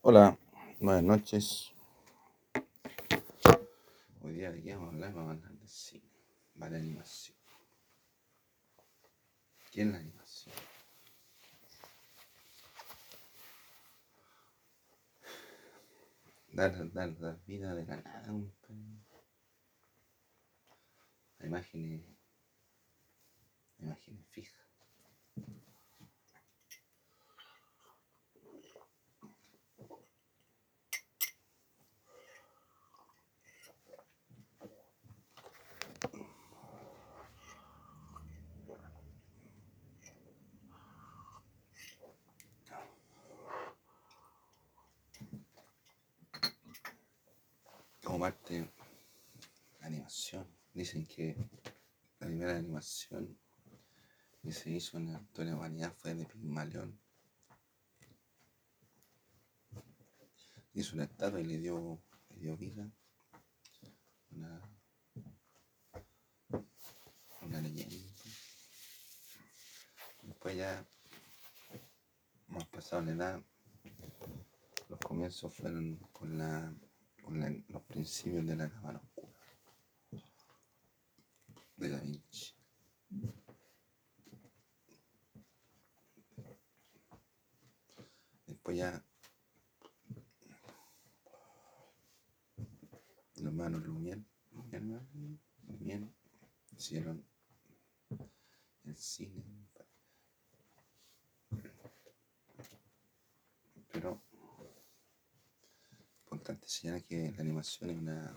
Hola, buenas noches. Hoy día de qué vamos a hablar, vamos a hablar de cine, va de animación. ¿Qué es la animación? Dar, dar, dar vida de la nada, compadre. La imagen la imagen fija. como parte de animación. Dicen que la primera animación que se hizo en la humanidad fue de Pigmalión. Hizo una estatua y le dio, le dio vida. Una, una leyenda. Después ya, más pasado la edad, los comienzos fueron con la con los principios de la cámara de Da Vinci. Después ya los hermanos Lumière, hicieron el cine. Pero importante señalar que la animación es una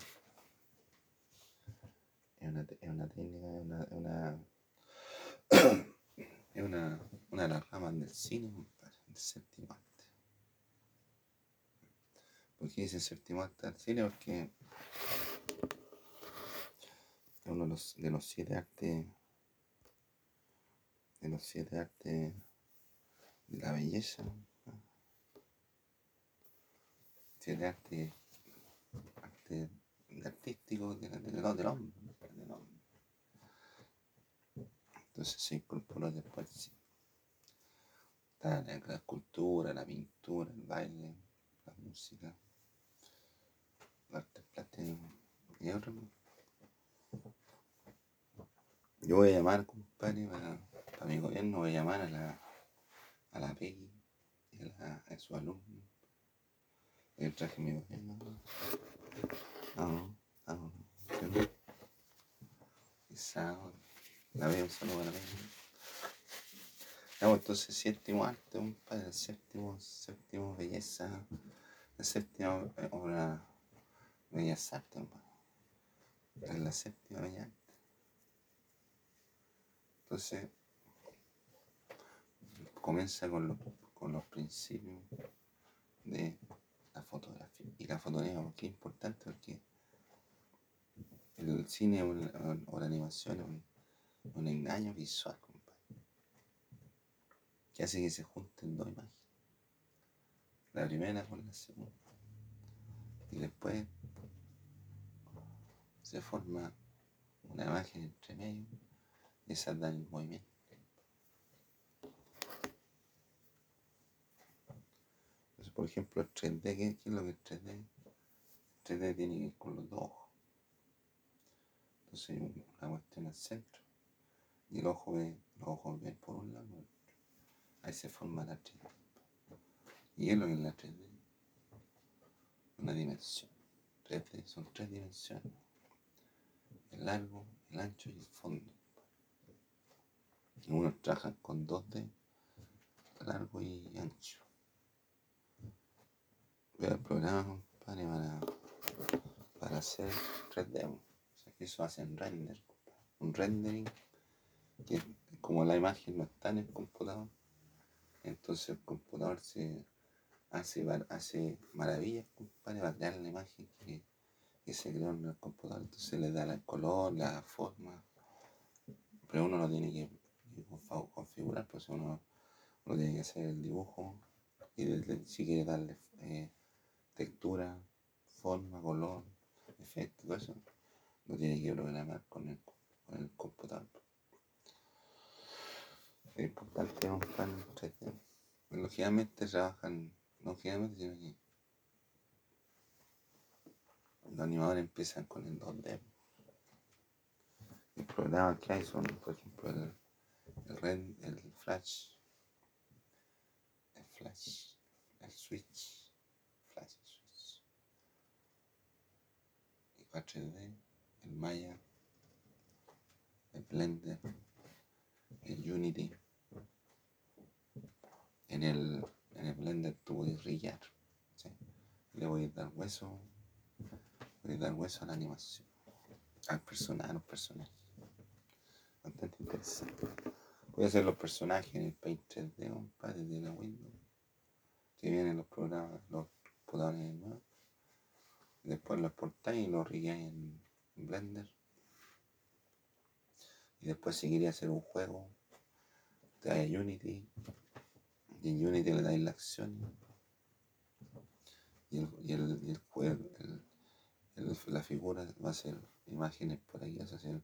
una, es una técnica, es una, es una, es una, una de las ramas del cine, compadre, del séptimo arte. ¿Por qué dicen séptimo arte del cine? Porque es uno de los, de los siete artes, de los siete artes de la belleza, siete artes, de la- del, del del hombre. Entonces se incorporó después sí. La, la escultura, la pintura, el baile, la música, el arte plástico y otro. Yo voy a llamar, compadre, para, para mi gobierno, voy a llamar a la, a la y a, la, su alumno. El traje mi gobierno. No, no, no. La veo un saludo a la PEGI. Vamos, entonces, séptimo arte, compadre, el séptimo, séptimo belleza, el séptimo eh, obra bellas artes. Es la séptima bella arte. Entonces, comienza con los, con los principios de la fotografía. Y la fotografía, ¿por qué es importante? Porque el cine o la, o la animación es un, engaño visual, compadre. Que hace que se junten dos imágenes. La primera con la segunda. Y después se forma una imagen entre medio y esas dan el movimiento. Por ejemplo, el 3D, ¿qué, es lo que es 3D? El 3D tiene que ir con los dos ojos. Entonces una cuestión al centro. Y el ojo ve, los ojos ven por un lado. Ahí se forma la 3D. Y que es la 3D. Una dimensión. 3D son tres dimensiones. El largo, el ancho y el fondo. Unos trabajan con 2D, largo y ancho. Veo el programa, compadre, para, para hacer 3D. O sea, que eso hacen render. Un rendering, que como la imagen no está en el computador, entonces el computador se hace, hace maravillas, para crear la imagen que, que se creó en el computador. Entonces le da el color, la forma, pero uno lo tiene que, configurar, pues uno, uno tiene que hacer el dibujo y si quiere darle eh, textura, forma, color, efecto, todo eso, lo tiene que programar con el, con el computador. Es importante un plan 3D. Lógicamente trabajan no generalmente, sino que los animadores empiezan con el 2D. Los programas que hay son, por ejemplo, el, el, Ren, el Flash, el Flash, el Switch, Flash, Switch, el 4D, el Maya, el Blender, el Unity. En el, en el Blender tú puedes brillar. ¿sí? Le voy a dar hueso, voy a dar hueso a la animación, al personaje, a los personajes. Bastante interesante. Voy a hacer los personajes en el Paint 3D, compadre, de la Windows. Que vienen los programas, los computadores nuevos. Después los exportáis y los rigueáis en Blender. Y después si quería hacer un juego, te Unity. Y en Unity le dais la acción. Y, el, y, el, y el la figura va a ser imágenes por ahí, va a ser,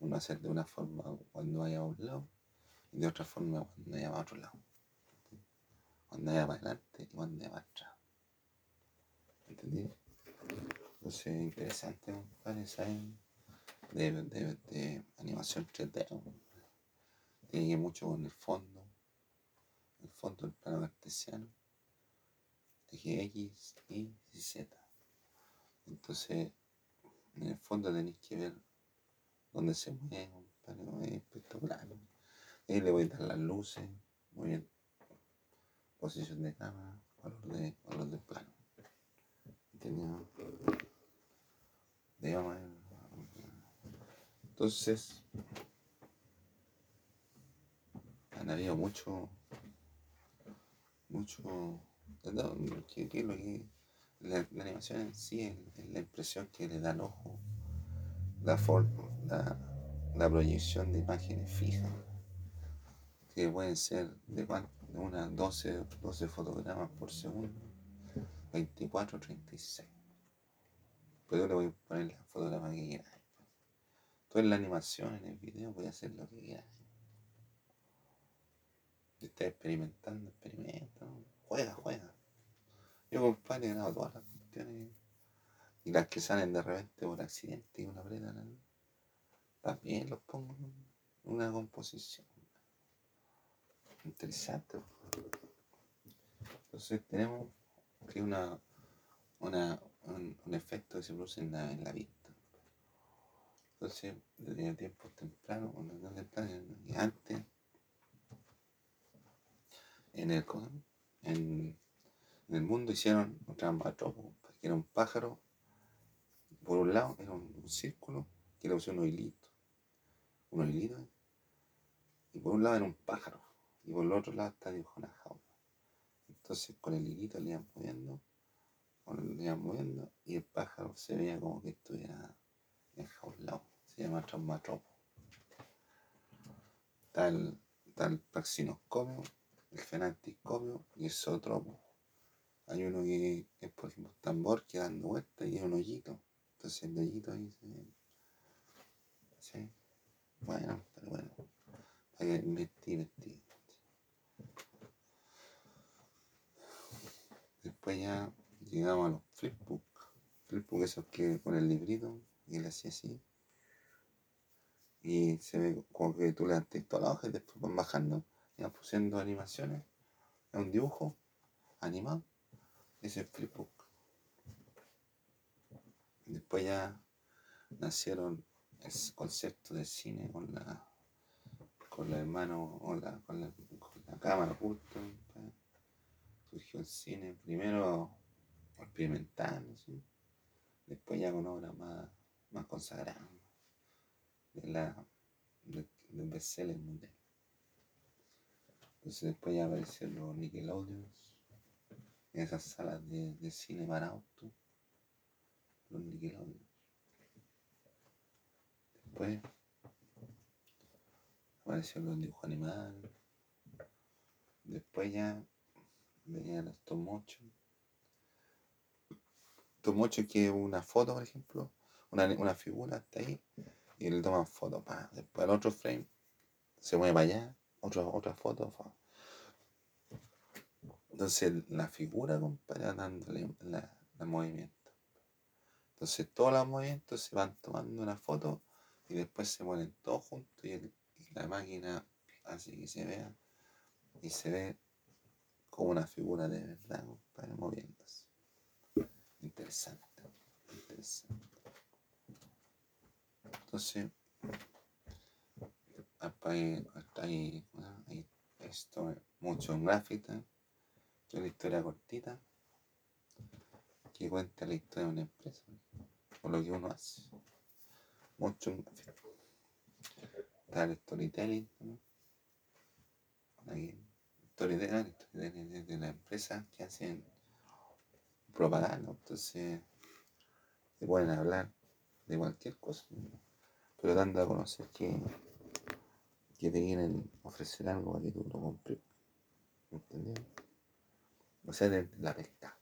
uno va a hacer de una forma cuando vaya a un lado y de otra forma cuando vaya a otro lado. Cuando vaya para adelante y cuando vaya para atrás. ¿Entendí? Entonces, interesante, compadre, ¿saben? De, de, de animación 3D. compadre. Tiene que mucho con el fondo, el fondo del plano cartesiano, eje X, Y y Z. Entonces, en el fondo tenéis que ver dónde se mueve, compadre, es espectacular. Ahí le voy a dar las luces, muy bien. Posición de cámara, valor de, de plano. ¿Entendido? Digamos, entonces, han habido mucho, mucho, ¿qué, qué lo que, la, animación en sí es, la impresión que le da al ojo, la forma, la, la proyección de imágenes fijas, que pueden ser de, de unas 12, 12 fotogramas por segundo, 24, 36. Pero yo le voy a poner la fotograma que quieras. Tú en la animación, en el video, puedes hacer lo que quieras. Si estás experimentando, experimenta. Juega, juega. Yo, compadre, he grabado todas las cuestiones. Y las que salen de repente por accidente y una luz. También los pongo en una composición. Interesante. Entonces tenemos que una, una, un, efecto que se produce en la, en la vista. Entonces, desde tiempos tempranos, cuando no temprano, y antes, en el, en, en el mundo hicieron un traumatópodo, que era un pájaro, por un lado era un, círculo, que le pusieron unos hilitos, unos hilitos, y por un lado era un pájaro, y por el otro lado está dibujado una jaula. Entonces con el hilito le iban moviendo, o le iban moviendo, y el pájaro se veía como que estuviera enjaulado. Se llama traumatropo. Está el, está el fenantiscomio y el zootropo. Hay uno que es, por ejemplo, tambor que dando vueltas y es un hoyito. Entonces el hoyito ahí se. Sí. Bueno, pero bueno. Para que investigue, investigue. Después ya llegamos a los flipbook. Flipbook esos que con el librito y le hacía así. Y se ve como que tú levantas toda la hoja y después van bajando y van pusiendo animaciones. Es un dibujo animado. Es flipbook. Después ya nacieron el concepto del cine con la con la hermano con, la, con la cámara justo. Surgió el cine primero experimentando, ¿sí? después ya con obras más, más consagradas de la, de, del bestseller mundial. Entonces después ya aparecieron los Nickelodeons, en esas salas de, de cine para auto, los Nickelodeons. Después aparecieron los dibujos animados. Después ya venían los. Stop motion que es una foto, por ejemplo, una, una figura está ahí y le toman foto. pa. Después el otro frame se mueve para allá, otra, otra foto. fa. Entonces la figura, compadre, dándole el movimiento. Entonces todos los movimientos se van tomando una foto y después se ponen todos juntos y, la máquina hace que se vea y se ve como una figura de verdad, compadre, moviéndose. Interesante, interesante. Entonces, ahí, ahí, ahí esto mucho en gráfica, una historia cortita que cuenta la historia de una empresa o lo que uno hace. Mucho en gráfica. Está el storytelling, ¿no? Aquí, storytelling de la empresa que hacen propaganda, entonces se pueden hablar de cualquier cosa, pero dando a conocer que que te quieren ofrecer algo para que tú lo compres. ¿Entendido? O sea, de la pesca.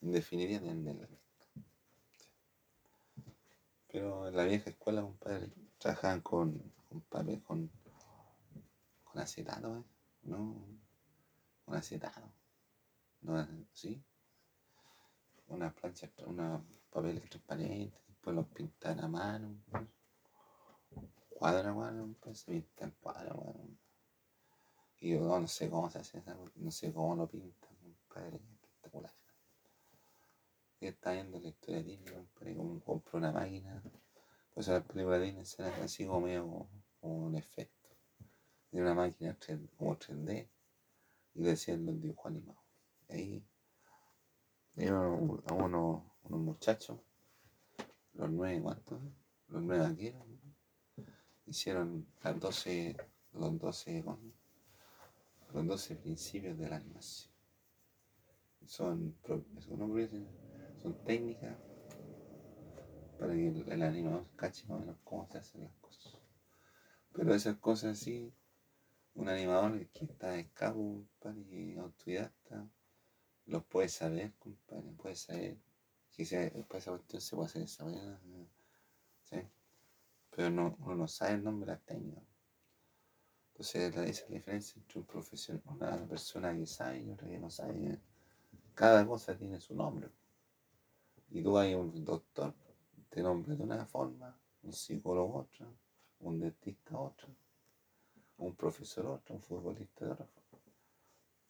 En definitiva, de la pesca. Pero en la vieja escuela, compadre, trabajaban con, con papel, con, con acetato, ¿eh? ¿no? Con acetato. ¿No? ¿Sí? Una plancha, una papel transparente, después los pintan a mano. ¿no? Cuadra, weón, se pinta en cuadra, weón. Y yo no, sé cómo se hace no sé cómo lo pintan, compadre, espectacular. Y está viendo la historia de Disney, compadre, como compró una máquina. Pues la película de Disney será así como medio un efecto. De una máquina 3, como 3D y decían los dibujos animados. Ahí vieron a unos muchachos, los nueve, ¿cuántos? Los nueve vaqueros, hicieron las 12, los 12, los 12 principios de la animación. Son, son técnicas para que el, animador cache más o menos cómo se hacen las cosas. Pero esas cosas así, un animador que está escavo, y autodidacta, los puede saber, compadre, puede saber que esa cuestión se puede hacer esa manera. ¿sí? Pero no, uno no sabe el nombre de la técnica. Entonces esa es la diferencia entre un profesional, una persona que sabe y otra que no sabe. Cada cosa tiene su nombre. Y tú hay un doctor, te nombra de una forma, un psicólogo otra, un dentista otra, un profesor otra, un futbolista de otra.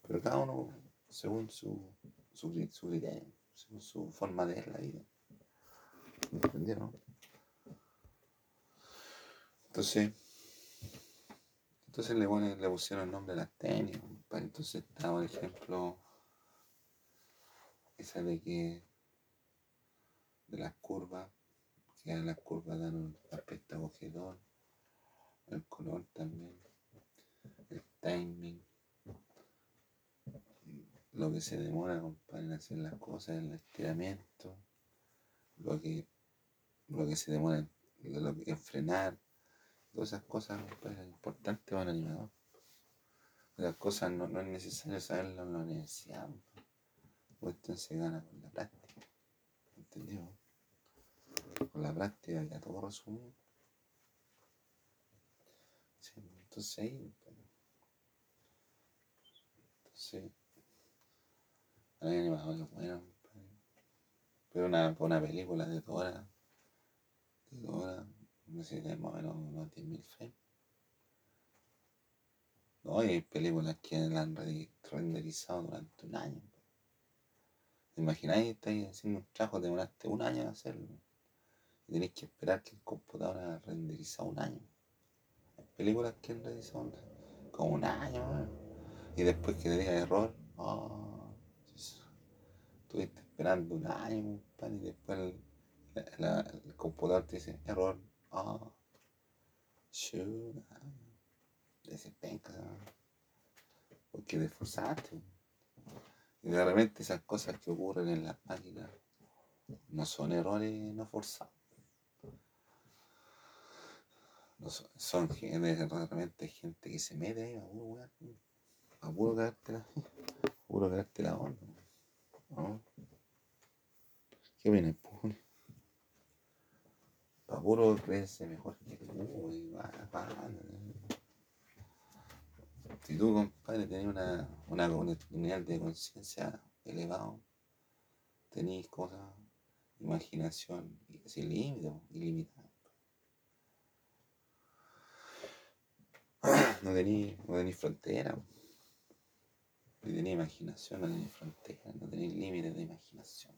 Pero cada uno según su, su, su criterio, según su forma de ver la vida. ¿Entendieron? Entonces, entonces le, le pusieron el nombre a las tenis. Entonces está, por ejemplo, esa de que de las curvas, que las curvas dan un aspecto acogedor, el color también, el timing, lo que se demora en hacer las cosas, el estiramiento, lo que, lo que se demora en, en frenar, Todas esas cosas pues, importantes para un animador. Las cosas no, no es necesario saberlo en la universidad. Pues. Cuestión se gana con la práctica. ¿Entendido? Con la práctica ya todo resumido. Sí, entonces ahí. Pues. Entonces. Hay animadores buenos. Pues. Pero una, película de Dora. De Dora no de más o menos unos 10.000 frames. No, hay películas que la han renderizado durante un año. imagináis? Estáis haciendo un trabajo, demoraste un año en hacerlo. Y tenéis que esperar que el computador haya renderizado un año. Hay películas que han renderizado como un año. Y después que te diga error, oh, estuviste esperando un año, y después el, el computador te dice error, Ah, shoot, ese penca, porque te esforzaste. Y de repente esas cosas que ocurren en las máquinas no son errores no forzados. Son, realmente gente que se mete ahí a puro, a puro quedarte la, a puro la onda. ¿no? ¿Qué viene, pone? Para creerse mejor que tú, y va, Si tú, compadre, tenés una, una, un nivel de conciencia elevado, tenés cosas, imaginación, sin límite, ilimitada. No tenéis no tení frontera. No tenéis imaginación, no tenéis frontera, no tenéis límites de imaginación.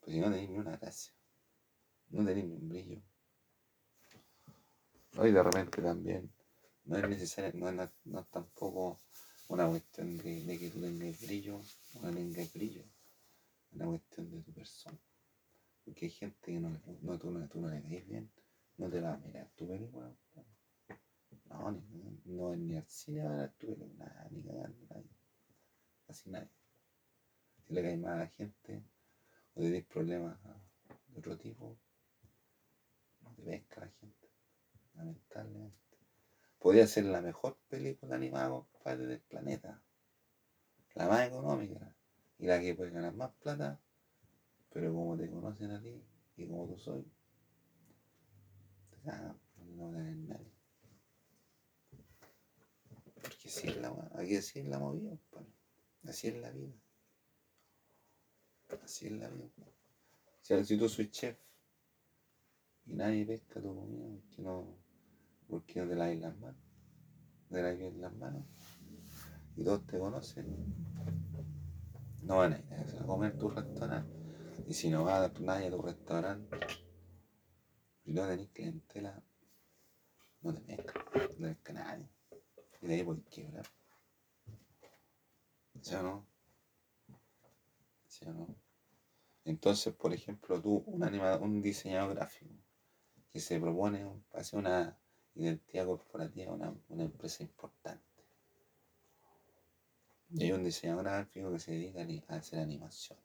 Pues no tenéis ni una gracia, no tenéis ni un brillo. Hoy de repente también no es necesario, no es, no tampoco una cuestión de, que tú tengas brillo o no tengas brillo, es una cuestión de tu persona. Porque hay gente que no, no, tú, no, tú no le caes bien, no te va a mirar tu película. No, ni, no, ni al cine va a nada, ni cagando, nadie. Casi nadie. Si le caes mal a la gente o tienes problemas de otro tipo, no te pesca la gente, lamentablemente. Podría ser la mejor película animada, compadre, del planeta. La más económica y la que puede ganar más plata, pero como te conocen a ti y como tú soy, te cagan, no te nadie. Porque así es la, aquí así es la movida. Así es la vida. Así es la vida. O si tú soy chef y nadie pesca tu comida, porque no porque no te laves las manos, te laves las manos y todos te conocen, no van a ir a comer tu restaurante. Y si no va nadie a tu restaurante, si no tenés clientela, no te mezclas, no te nadie. Y de ahí a quebrar. ¿Sí o no? ¿Sí o no? Entonces, por ejemplo, tú, un, animador, un diseñador gráfico que se propone hacer una identidad corporativa una, una empresa importante. Y hay un diseñador gráfico que se dedica a hacer animación.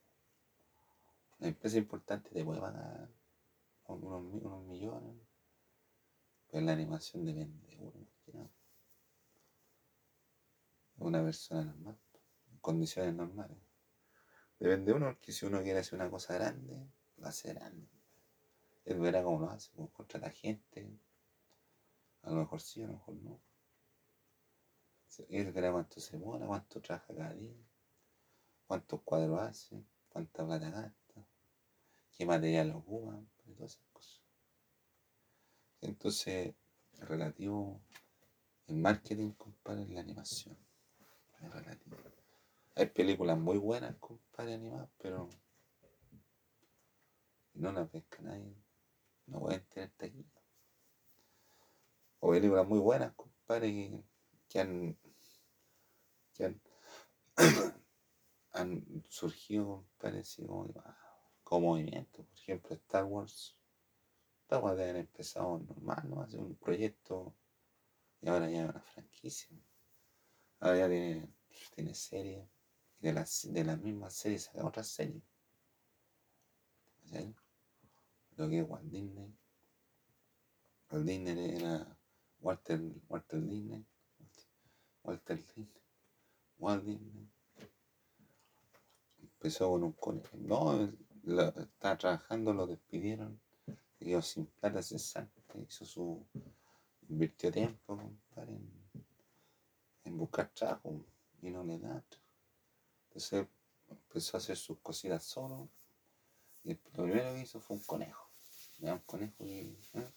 Una empresa importante te puede pagar unos, unos millones, pero la animación depende de uno. Una persona normal, en condiciones normales. Depende de uno, porque si uno quiere hacer una cosa grande, lo hace grande. Él verá cómo lo hace, cómo contrata gente, a lo mejor sí, a lo mejor no. Él verá cuánto se mora, cuánto trabaja cada día, cuántos cuadros hace, cuánta plata gasta, qué material ocupa, todas esas cosas. Entonces, relativo, el marketing, compadre, es la animación. Es relativo. Hay películas muy buenas, compadre, animadas, pero no las pesca nadie. No pueden tener taquilla o películas muy buenas, compadre, que, han, que han, surgido, compadre, como, como movimiento. Por ejemplo, Star Wars. Star Wars debe haber empezado normal, ¿no? Hacer un proyecto y ahora ya es una franquicia. Ahora ya tiene, tiene serie. Y de las de la misma serie saca otra serie. Lo que es Walt Disney. Walt Disney era Walter, Walter Disney, Walter Disney, Walt Disney. Empezó con un conejo. No, estaba trabajando, lo despidieron, quedó sin plata cesante, hizo su. invirtió tiempo, compadre, en, en buscar trabajo y no le da. Entonces empezó a hacer sus cositas solo. Y lo primero que hizo fue un conejo. Un conejo y. ¿eh?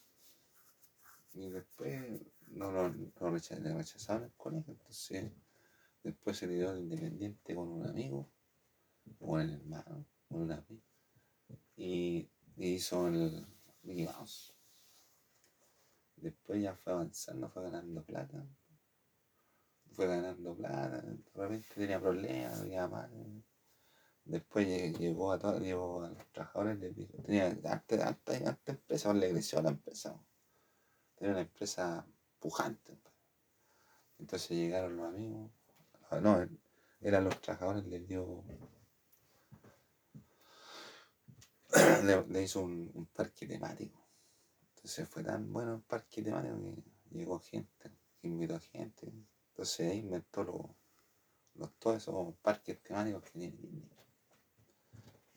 No lo no, rechazaron el colegio, entonces después se dio el independiente con un amigo, con el hermano, con un amigo, y, hizo el Mickey Mouse. Después ya fue avanzando, fue ganando plata, fue ganando plata, de repente tenía problemas, tenía mal. Después llegó a, todos, llegó a los trabajadores, dijo, tenía antes, antes, antes empresa, le creció la empresa era una empresa pujante. Entonces llegaron los amigos, ah, no, eran los trabajadores, les dio, le, hizo un, parque temático. Entonces fue tan bueno el parque temático que llegó gente, invitó a gente. Entonces ahí inventó los, todos esos parques temáticos que tiene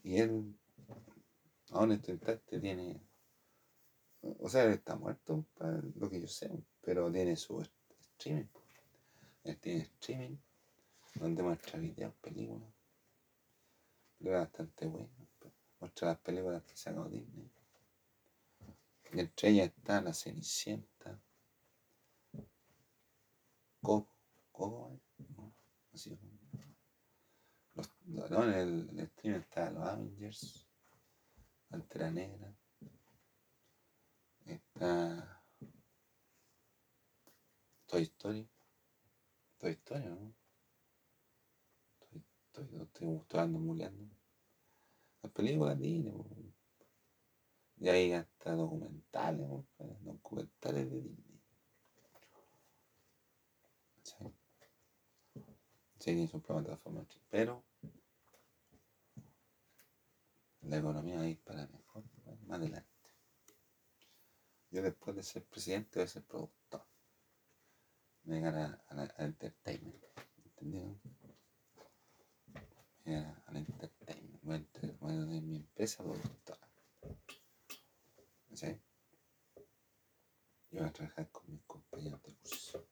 Y él, este instante, tiene o sea, él está muerto, para lo que yo sé, pero tiene su streaming. Él tiene streaming, donde muestra videos, películas. Películas bastante buenas. Muestra las películas que sacó Disney. Entre ellas está La Cenicienta, Coco, Coco, ¿no? Así, los, no, en el, el stream está Los Avengers, Pantera Negra, está Toy Story, Toy ¿no? Toy, Toy, estoy, estoy ando muleando. Las películas Disney, po. y ahí hasta documentales, po, documentales de Disney. Sí. Sí, tiene su propia plataforma, pero la economía va a ir para mejor, bueno, más adelante. Yo después de ser presidente voy a ser productor. Voy a llegar a, a la- al entertainment. ¿Entendieron? Voy a llegar al entertainment. Voy a, enter- voy a mi empresa productora. ¿Sí? Yo voy a trabajar con mis compañeros de curso.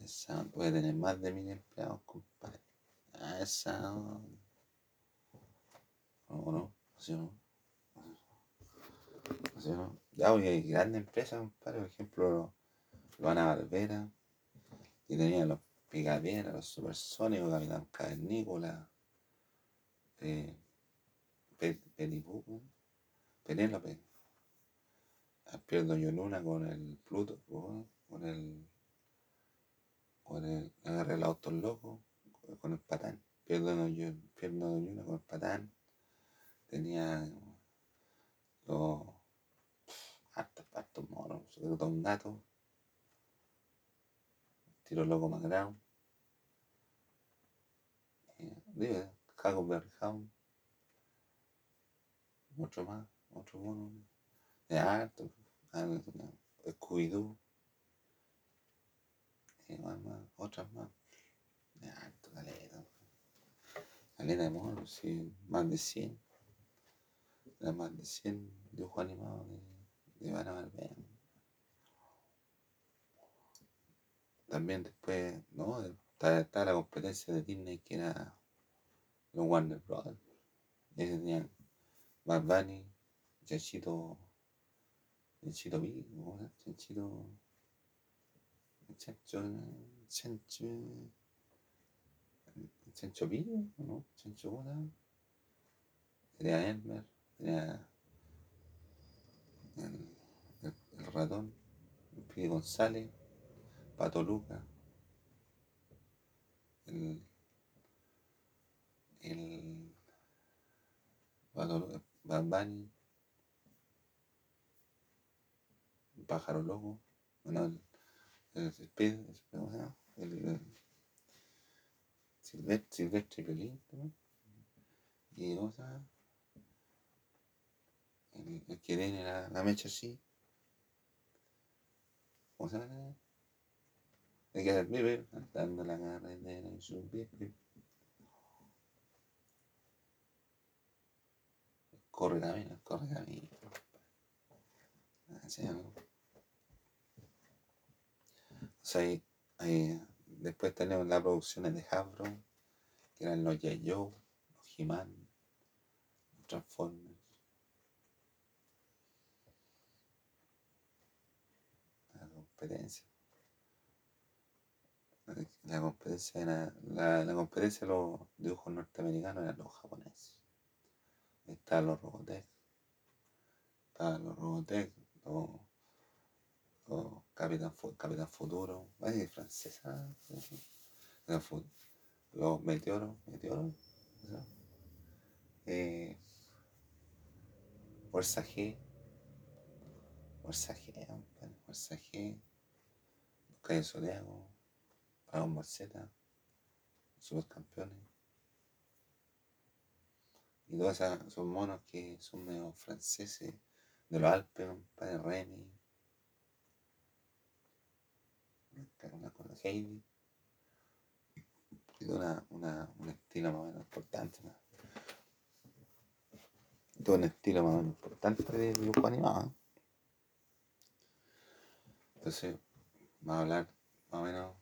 Esa, voy a tener más de mil empleados, compadre. Ah, esa. ¿O no? ¿Sí o no? ¿Sí o no? Ya, hoy hay grandes empresas, compadre. Por ejemplo, Luana Barbera, que tenía los Picapiedra, los Supersónicos, Capitán Cavernícola, eh, Pe- Pelipú, ¿no? Penélope. Ah, Pierdo Luna con el Pluto, con el. con el. agarré el auto loco, con el patán. Pierdo Luna con el patán. Tenía los. hartos, hartos monos, sobre todo un gato. Tiro loco grande. Eh, Huckleberry Hound. Otro más, otro mono. De harto. Scooby-Doo. Y más, más, otras más. De harto, caleta. Caleta de monos, sí, más de 100. Era más de 100 dibujos animados de, de Ivana Barbera. También después, ¿no? Estaba, la competencia de Disney que era los Warner Brothers. Ellos tenían Bad Bunny, Chanchito, Chanchito B, ¿cómo se llama? Chanchito, Chancho, Chancho, Chancho B, ¿no? Chancho, ¿cómo se llama? Tenía Elmer, tenía el, el, el ratón, el Pidi González, Pato Luca, el, el Pato Luca, Bad Bunny, el pájaro loco, bueno, el, el, Speed, el-. El, Silvestre, Silvestre Pelín, ¿no? y ¿cómo se llama? El, que tiene la, mecha así, ¿cómo? El que vive andando la carretera en su vive. Corre camino, corre camino. Así, ¿no? O sea, ahí- ahí, después tenemos las producciones de Hasbro, que eran los Yayo, los He-Man, los Transformers. La competencia. La competencia era. La, la competencia de los dibujos norteamericanos eran los japoneses. Estaban los Robotech. Estaban los Robotech, los, los Capitán, Capitán Futuro. Ay, francesa. Los Meteoros. Meteoros. ¿no? Eh, Fuerza G. Fuerza G, Fuerza G. Los Calle Zodiaco. Dragon Ball Z. Supercampeones. Y todos esos monos que son medio franceses, de los Alpes, compadre Remy. Una cosa Heidi. Y todo una, una, un estilo más o menos importante. ¿no? Un estilo más o menos importante de dibujo animado. ¿eh? Entonces, vamos a hablar más o menos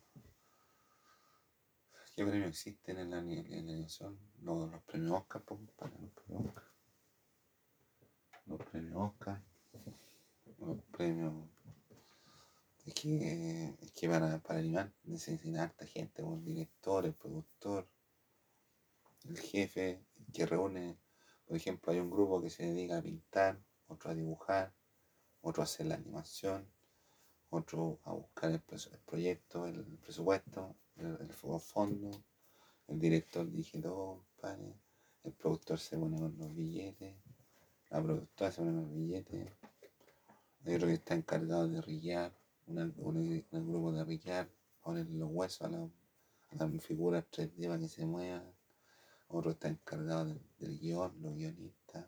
¿Qué premios existen en la, animación? Los, premios Oscar, para los premios Oscar. Los premios Oscar. Los premios. Es que, es que para, para animar necesitan harta gente, el director, el productor, el jefe, que reúne, por ejemplo, hay un grupo que se dedica a pintar, otro a dibujar, otro a hacer la animación, otro a buscar el, proyecto, el presupuesto, el, el fondo, el director dirige todo, el productor se pone con los billetes, la productora se pone con los billetes, hay otro que está encargado de rillar, un grupo de rillar, poner los huesos a, las figuras 3D para que se muevan, otro está encargado del, del guion, los guionistas,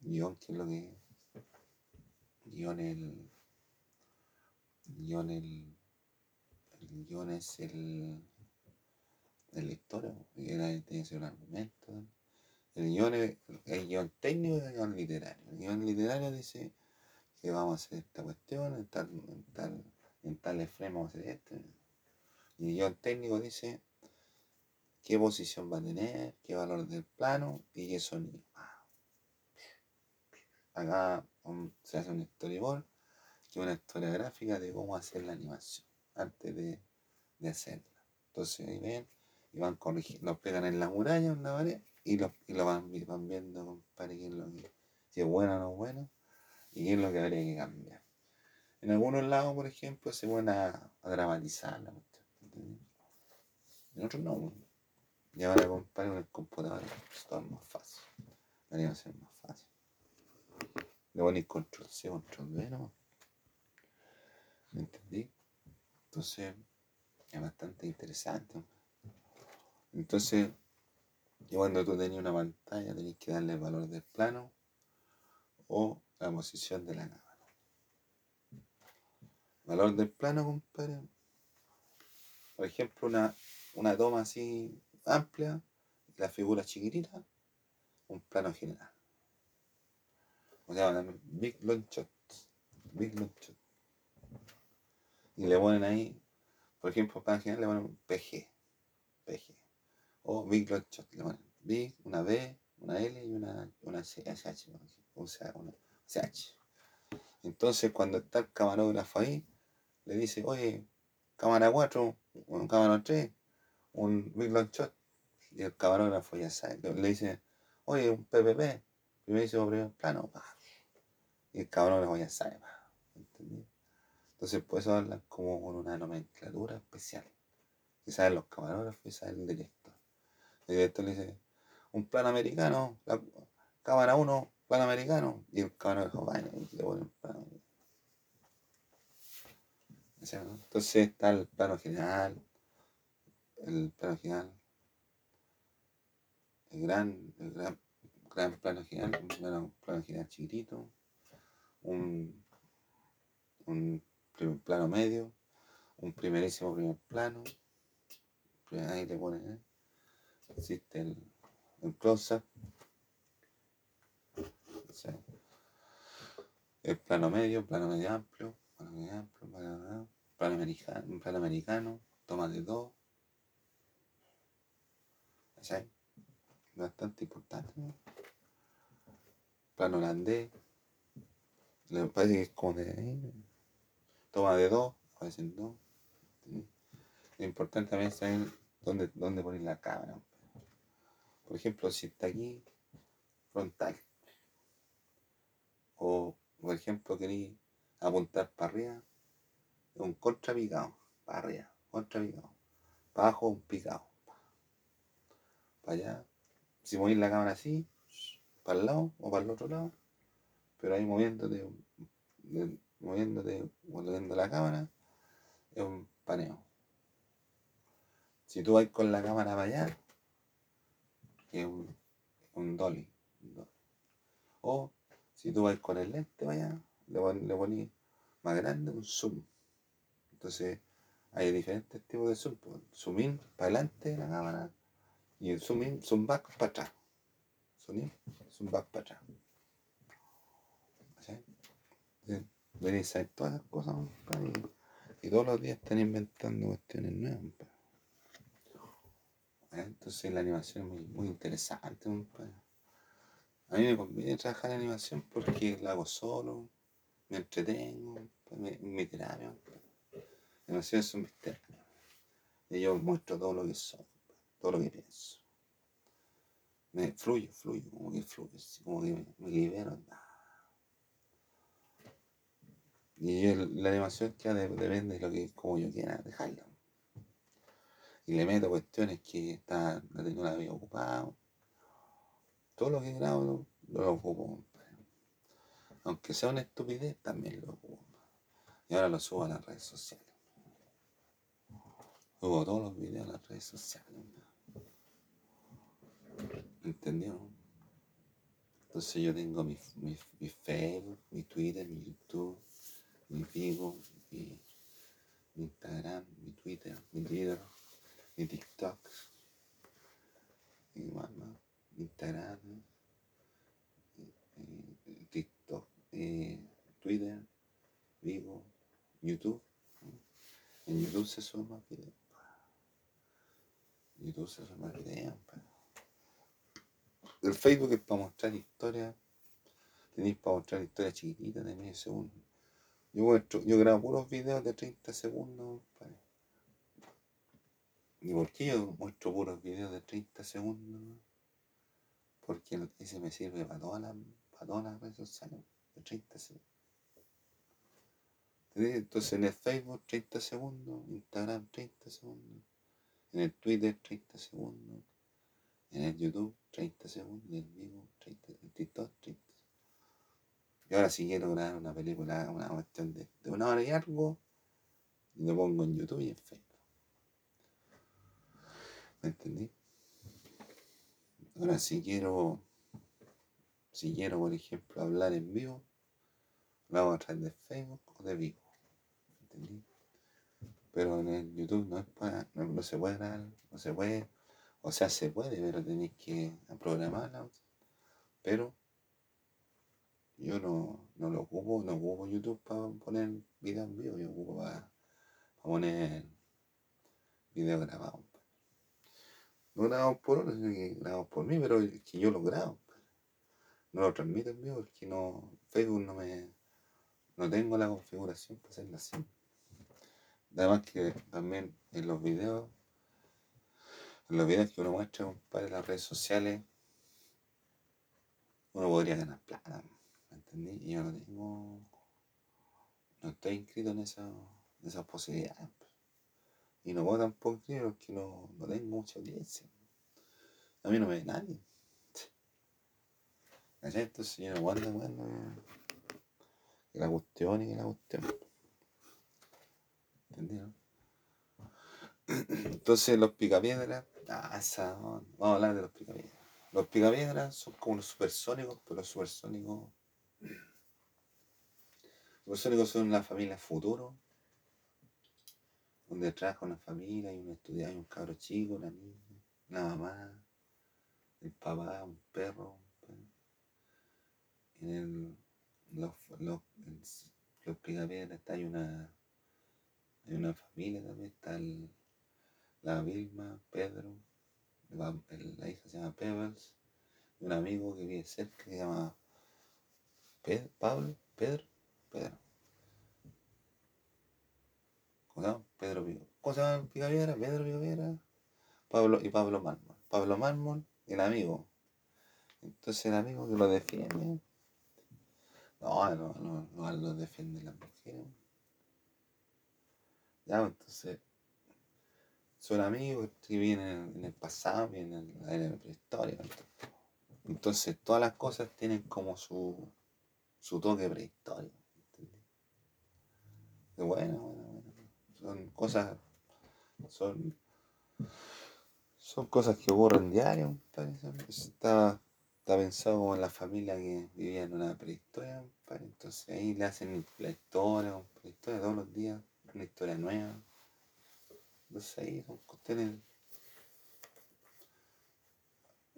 guion que es lo que guion el guion el, el guion es el de la historia, tiene que un argumento. El guion, es, el guion técnico y el guion literario. El guion literario dice que vamos a hacer esta cuestión, en tal, en tal, en tal vamos a hacer esto. Y el guion técnico dice qué posición va a tener, qué valor del plano y qué sonido. Acá se hace un storyboard, que es una historia gráfica de cómo hacer la animación antes de, de hacerla. Entonces ahí ven y van corrigiendo, los pegan en la muralla, en la y lo, y lo van, van, viendo, compadre, qué si es bueno o no es bueno, y qué es lo que habría que cambiar. En algunos lados, por ejemplo, se van a, dramatizar la cuestión, En otros no. Y ahora, compadre, con el computador, pues, es más fácil. Animación es más fácil. Le ponéis control C, control V, ¿no? ¿Me entendí? Entonces, es bastante interesante. Entonces, cuando tú tenías una pantalla, tenías que darle el valor del plano o la posición de la cámara. Valor del plano, compadre. Por ejemplo, una, una toma así amplia, la figura chiquitita, un plano general. O sea, Big Long. Big Long Shot. Y le ponen ahí, por ejemplo, plano general le ponen PG. PG o Big Shot. Big, una B, una L y una, una CH, o una CH. Entonces, cuando está el camarógrafo ahí, le dice, oye, cámara 4, cámara 3, un Big Long Shot. Y el camarógrafo ya sabe, le dice, oye, un PPP, primerísimo primer plano, y el camarógrafo ya sabe, Entonces, pues eso hablar como con una nomenclatura especial. Y saben los camarógrafos y saben el director. El director le dice, un plano americano, cámara 1, plano americano, y el dijo, vaya, y le pone un plano Entonces está el plano general, el plano general, el gran, el gran, gran plano general, un plano, plano general chiquitito, un, un primer plano medio, un primerísimo primer plano, ahí le ponen, ¿eh? existe el, el close-up, el plano medio, plano medio amplio, plano medio amplio, plano, plano americano, plano americano, toma de dos. Bastante importante. Plano holandés. Le parece que es como de Toma de dos, aparecen dos. Lo importante también es saber dónde, dónde poner la cámara. Por ejemplo, si está aquí, frontal. O, por ejemplo, queréis apuntar para arriba, un contrapicado, para arriba, contrapicado. Para abajo, un picado. Para allá. Si movéis la cámara así, para el lado o para el otro lado, pero ahí moviéndote, moviéndote, moviendo la cámara, es un paneo. Si tú vas con la cámara para allá, es un, un dolly, O si tú vas con el lente, vaya, le, le pones más grande un zoom. Entonces hay diferentes tipos de zoom. Zoom in para adelante de la cámara y el zoom in, zoom back para atrás. Zoom in, zoom back para atrás. Venís a todas las cosas y, todos los días están inventando cuestiones nuevas. Entonces la animación es muy, muy interesante. A mí me conviene trabajar en animación porque la hago solo, me entretengo, me, me terapia. Animación es un misterio. Y yo muestro todo lo que soy, todo lo que pienso. Me fluyo, fluyo, como que fluyo, como que me, libero. Y la animación que depende de lo que como yo quiera dejarla. Y le meto cuestiones que está, no tengo la vida ocupada. Todo lo que grabo lo, lo ocupo. Aunque sea una estupidez, también lo ocupo. Y ahora lo subo a las redes sociales. Subo todos los videos a las redes sociales. ¿Entendió? Entonces yo tengo mi, mi, mi Facebook, mi Twitter, mi YouTube, mi Vigo, mi, Instagram, mi Twitter, mi Twitter, mi TikTok, mi mamá, mi Instagram, mi, TikTok, Twitter, Vigo, YouTube. En YouTube se suben más. YouTube se suben más. El Facebook es para mostrar historias. Tenéis para mostrar historias chiquititas de medio segundo. Yo, yo grabo puros videos de 30 segundos. ¿Y por qué yo muestro puros videos de 30 segundos? Porque ese me sirve para todas las, para todas las redes sociales. De 30 segundos. Entonces en el Facebook 30 segundos, Instagram 30 segundos, en el Twitter 30 segundos, en el YouTube 30 segundos, en el vivo 30, en TikTok 30 Y ahora si quiero grabar una película, una cuestión de, de una hora y algo, lo pongo en YouTube y en Facebook. ¿Me entendí? Ahora si quiero, si quiero por ejemplo hablar en vivo, lo hago a través de Facebook o de vivo. ¿Me entendí? Pero en el YouTube no, es para, no, se puede grabar, no se puede, o sea se puede, pero tenéis que programarla. Pero yo no, no lo ocupo, no ocupo YouTube para poner video en vivo, yo ocupo para, poner video grabado. No grabamos por otros, grabamos por mí, pero es que yo lo grabo. No lo transmito en vivo porque no, Facebook no me, no tengo la configuración para hacerlo así. Además que también en los videos, en los videos que uno muestra para las redes sociales, uno podría ganar plata, ¿me entendí? Y yo no tengo, no estoy inscrito en, esa, en esas posibilidades. Y no puedo tampoco creer que no, tengo mucha audiencia. A mí no me ve nadie. Entonces yo no guardo bueno, que la cuestión y que la cuestión. ¿Entendieron? Entonces los picapiedras, ah, vamos a hablar de los picapiedras. Los picapiedras son como los supersónicos, pero los supersónicos. Los supersónicos son la familia futuro donde trabaja una familia, hay un estudiante, un cabro chico, una niña, una mamá, el papá, un perro. En el, los, los, los está, hay una, hay una familia también, está el, la Vilma, Pedro, la, hija se llama Pebbles, un amigo que vive cerca que se llama Pablo, Pedro, Pedro. ¿Cómo Pedro Pico. ¿Cómo se llama? Pedro Picapiedra. Pablo y Pablo Mármol. Pablo Mármol, el amigo. Entonces el amigo que lo defiende. No, no, no, no lo defiende la mujer. Ya, pues, entonces. Son amigos que vienen en el pasado, vienen en la prehistoria. Entonces todas las cosas tienen como su, su toque prehistórico. Bueno, bueno, bueno son cosas, son, son cosas que ocurren diario, Está, está pensado como en la familia que vivía en una prehistoria, entonces ahí le hacen la historia, la historia todos los días, una historia nueva. Entonces ahí son cuestiones,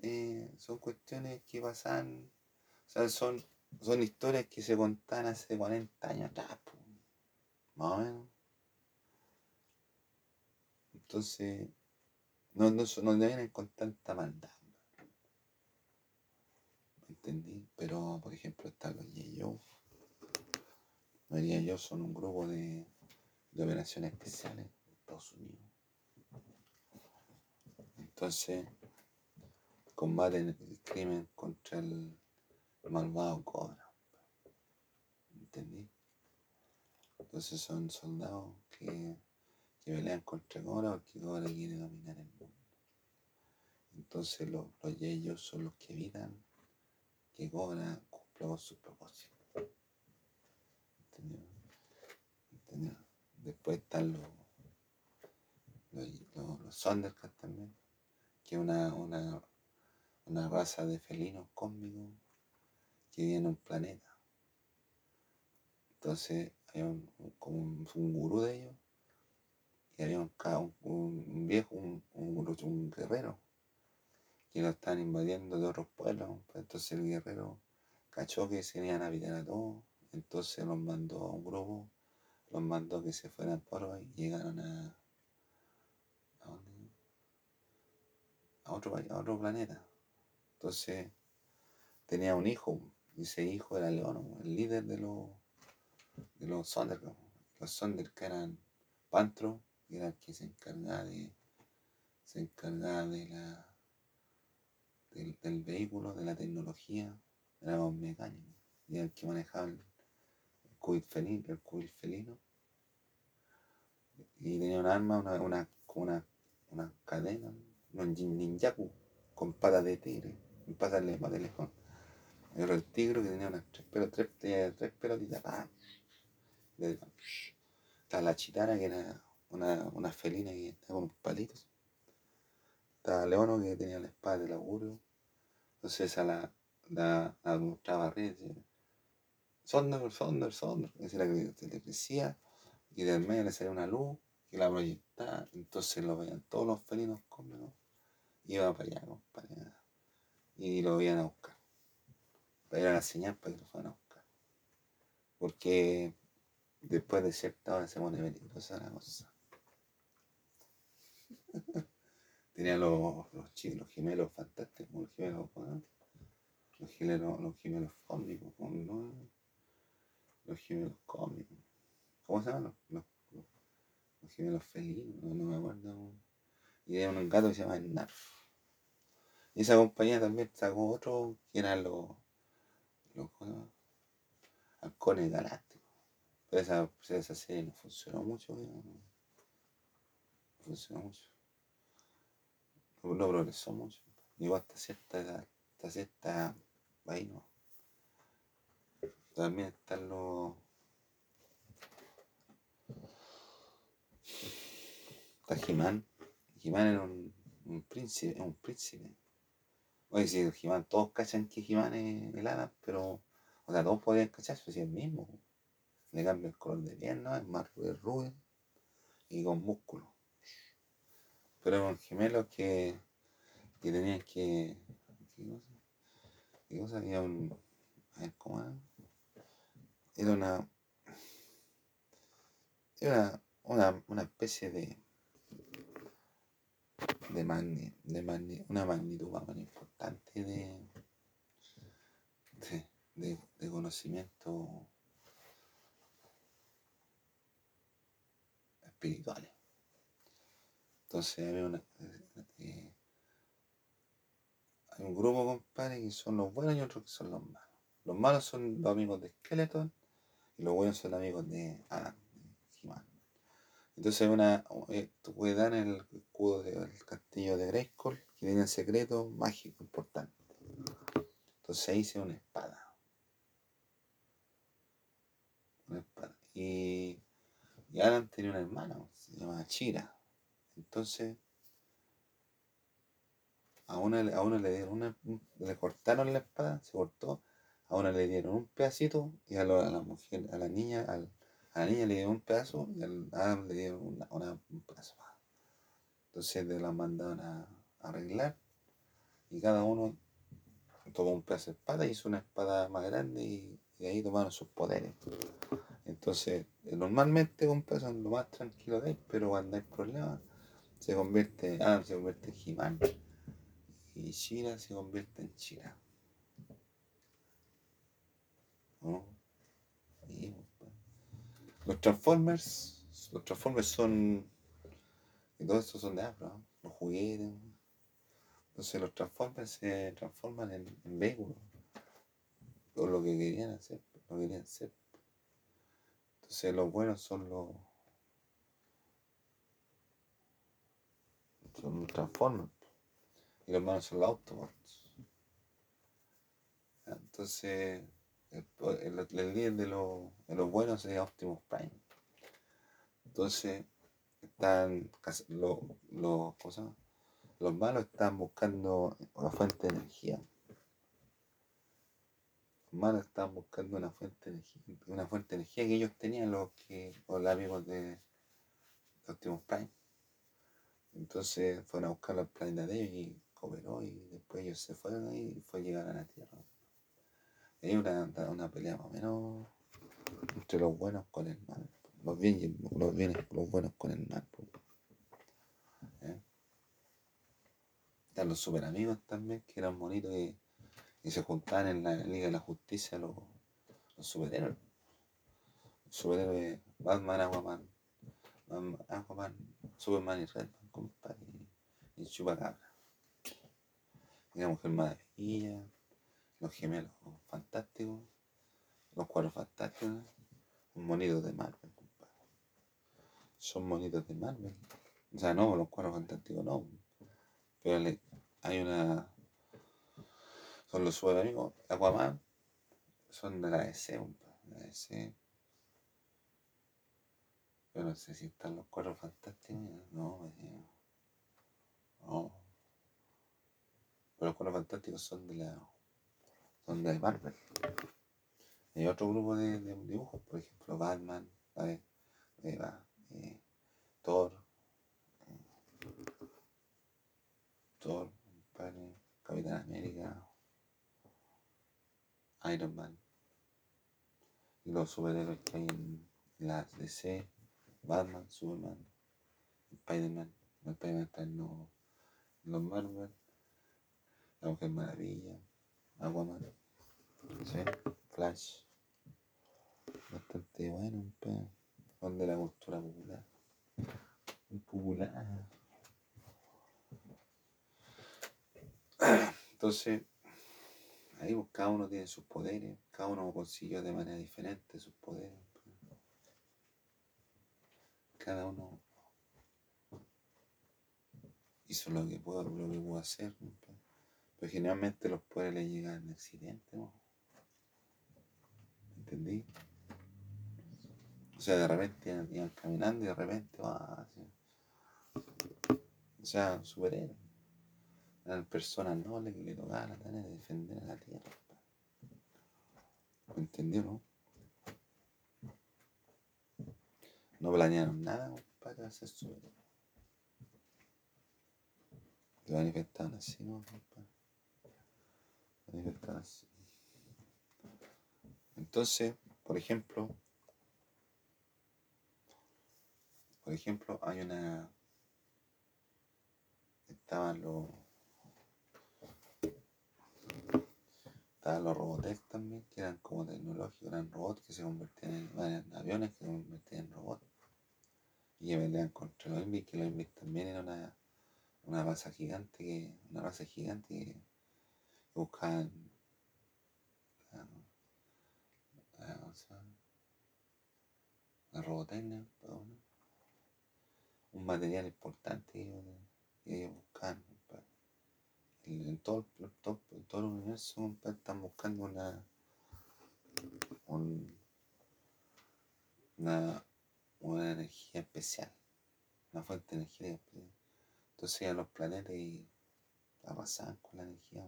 eh, son cuestiones que pasan, o sea, son, son historias que se contan hace 40 años atrás, más o menos. Entonces, no, no, no vienen con tanta maldad. ¿Me entendí? Pero, por ejemplo, están los Yeyo. Los Yeyo son un grupo de, de operaciones especiales de Estados Unidos. Entonces, combaten el crimen contra el malvado Cobra. ¿Entendí? Entonces son soldados que, que pelean contra Cobra porque Cobra quiere dominar el mundo. Entonces los, los yeyos son los que evitan que Cobra cumpla con sus propósitos. ¿Entendido? ¿Entendido? Después están los, los, los, los Thundercats también, que es una, una, una raza de felinos cósmicos que en un planeta. Entonces había un, como un, gurú de ellos y había un, viejo, un, guerrero que lo estaban invadiendo de otros pueblos. pues, Entonces el guerrero cachó que se iban a pitar a todos, entonces los mandó a un grupo, los mandó que se fueran por ahí y llegaron a, ¿a dónde? A otro, país, a otro planeta. Entonces tenía un hijo y ese hijo era León, el líder de los de los Sonder, los Sonder que eran Pantro, era el que se encargaba de la del, del vehículo, de la tecnología, era un mecánico, y era el que manejaba el, cubil felino, el cubil felino, y tenía un arma, una, una, una, una cadena, un nin- ninjaku, con patas de tigre, con patas de, de. Era el tigre que tenía unas tres, pero tres, tenía tres pelotitas, Estaba la chitara, que era una, una felina que estaba con palitos. Estaba Leono, que tenía la espada del augurio. Entonces esa la, la, la mostraba decía, Sonder, Sonder, Sonder. Esa era la que le crecía y del medio le salía una luz que la proyectaba. Entonces lo veían todos los felinos cómicos. Iba para allá, compadre. Y lo iban a buscar. Para ir a la señal para que lo fueran a buscar. Porque después de cierta hora se pone peligrosa la cosa. Tenía los, los, chi- los gemelos fantásticos, los gemelos, los gemelos, los gemelos cósmicos, ¿no? los gemelos cósmicos. ¿Cómo se llaman? Los, los, los- los gemelos felinos, no, no me acuerdo. Y había un gato que se llama Narf. Y esa compañía también sacó otro que eran los, los ¿cómo se llama? halcones galácticos. Pero esa, esa serie no funcionó mucho, no, no funcionó mucho. No, no progresó mucho. Llegó hasta cierta edad, hasta cierta. Ahí no. También están los. Está Jimán. Jimán era un, un príncipe, un príncipe. Oye, si Jimán, todos cachan que Jimán es el hada, pero. O sea, todos podrían cachar, pero si es el mismo. Le cambia el color de piel, ¿no? Es más rubio, y con músculo. Pero eran gemelos que, que tenían que. ¿Qué cosa? ¿Qué cosa? Había un. A ver, ¿cómo era? Era una. Era una, una especie de. De, magni, de magni- una magnitud más importante de. de, de, conocimiento espirituales. Entonces había una. eh, hay un grupo, compadre, que son los buenos y otros que son los malos. Los malos son los amigos de Skeleton y los buenos son amigos de Adam. Entonces una, eh, dar el escudo del castillo de Grayskull que tiene un secreto mágico importante. Entonces ahí hice una espada. Una espada. Y, y Adam tenía una hermana, se llama Chira. Entonces a una, a una le dieron una, un- le cortaron la espada, se cortó, a una le dieron un pedacito y a, lo- a la mujer, a la niña, al- a la niña le dieron un pedazo y al Adam le dieron una, una- un pedazo. Entonces le la mandaron a, arreglar y cada uno tomó un pedazo de espada hizo una espada más grande y, y ahí tomaron sus poderes. Entonces, eh, normalmente es lo más tranquilo de él, pero cuando hay problemas, se convierte, ah, se convierte en He-Man. Y Shira se convierte en Shira. ¿No? Y, los Transformers, los Transformers son, y todo esto son de Afro, los juguetes. Entonces los Transformers se transforman en, en vehículos. O lo que querían hacer, lo que querían ser. Entonces los buenos son los son los Transformers y los malos son los Autobots. Entonces el, el, el líder de, de los buenos es Optimus Prime. Entonces están los, los, los malos están buscando una fuente de energía. Los malos están buscando una fuente de energía, una fuente de energía que ellos tenían los que los amigos de, Optimus Prime. Entonces fueron a buscar al planeta de ellos y cooperó y después ellos se fueron y fue a llegar a la Tierra. Hay una, una pelea más o menos entre los buenos con el mal. Los, bien, los, bienes, los buenos con el mal. ¿Eh? Están los super amigos también, que eran bonitos y, y se juntaban en la Liga de la Justicia los, los superhéroes. Los superhéroes Batman, Aquaman, Aquaman, Superman y Redman compadre, y chupacabra. Y la mujer maravilla, los gemelos fantásticos, los cuadros fantásticos, un monito de Marvel, compadre. Son monitos de Marvel. O sea, no, los cuadros fantásticos no. Pero hay una. Son los super amigos. Aquaman son de la DC, compadre. La DC. Pero no sé si están los cuadros fantásticos. No. No. Pero los cuadros fantásticos son de la. Son de Marvel. Hay otro grupo de, dibujos, por ejemplo, Batman, ¿vale? Eva, eh, Thor, eh, Thor, ¿vale? Capitán América, Iron Man, y los superhéroes que hay en la DC, Batman, Superman, Spider-Man, está en los, los Marvel, La Mujer Maravilla, Aquaman, ¿sí? Flash, bastante bueno, un la cultura popular, popular. Entonces, ahí pues, cada uno tiene sus poderes, cada uno consiguió de manera diferente sus poderes. Cada uno hizo lo que pudo, lo que pudo hacer. ¿no? Pero generalmente los poderes le llegan en accidente. ¿no? ¿Entendí? O sea, de repente iban, iban caminando y de repente va así. O sea, superhéroes. Eran personas nobles que le tocaba la tarea de defender a la tierra. ¿Me entendió, no? No planearon nada para hacer superhéroes. Se manifestaron así, ¿no? Se manifestaron así. Entonces, por ejemplo, por ejemplo, hay una. Estaban los. Estaban los Robotech también, que eran como tecnológicos, eran robots que se convertían en, aviones que se convertían en robots. Y que peleaban contra los Invis, que los Invis también era una, una raza gigante, una raza gigante que buscaban la, sea, la robotecnia, un material importante que ellos, compadre. En, todo, el- todo, todo el universo están buscando una, un- una, una energía especial, una fuente de energía especial. Entonces iban los planetas y con la energía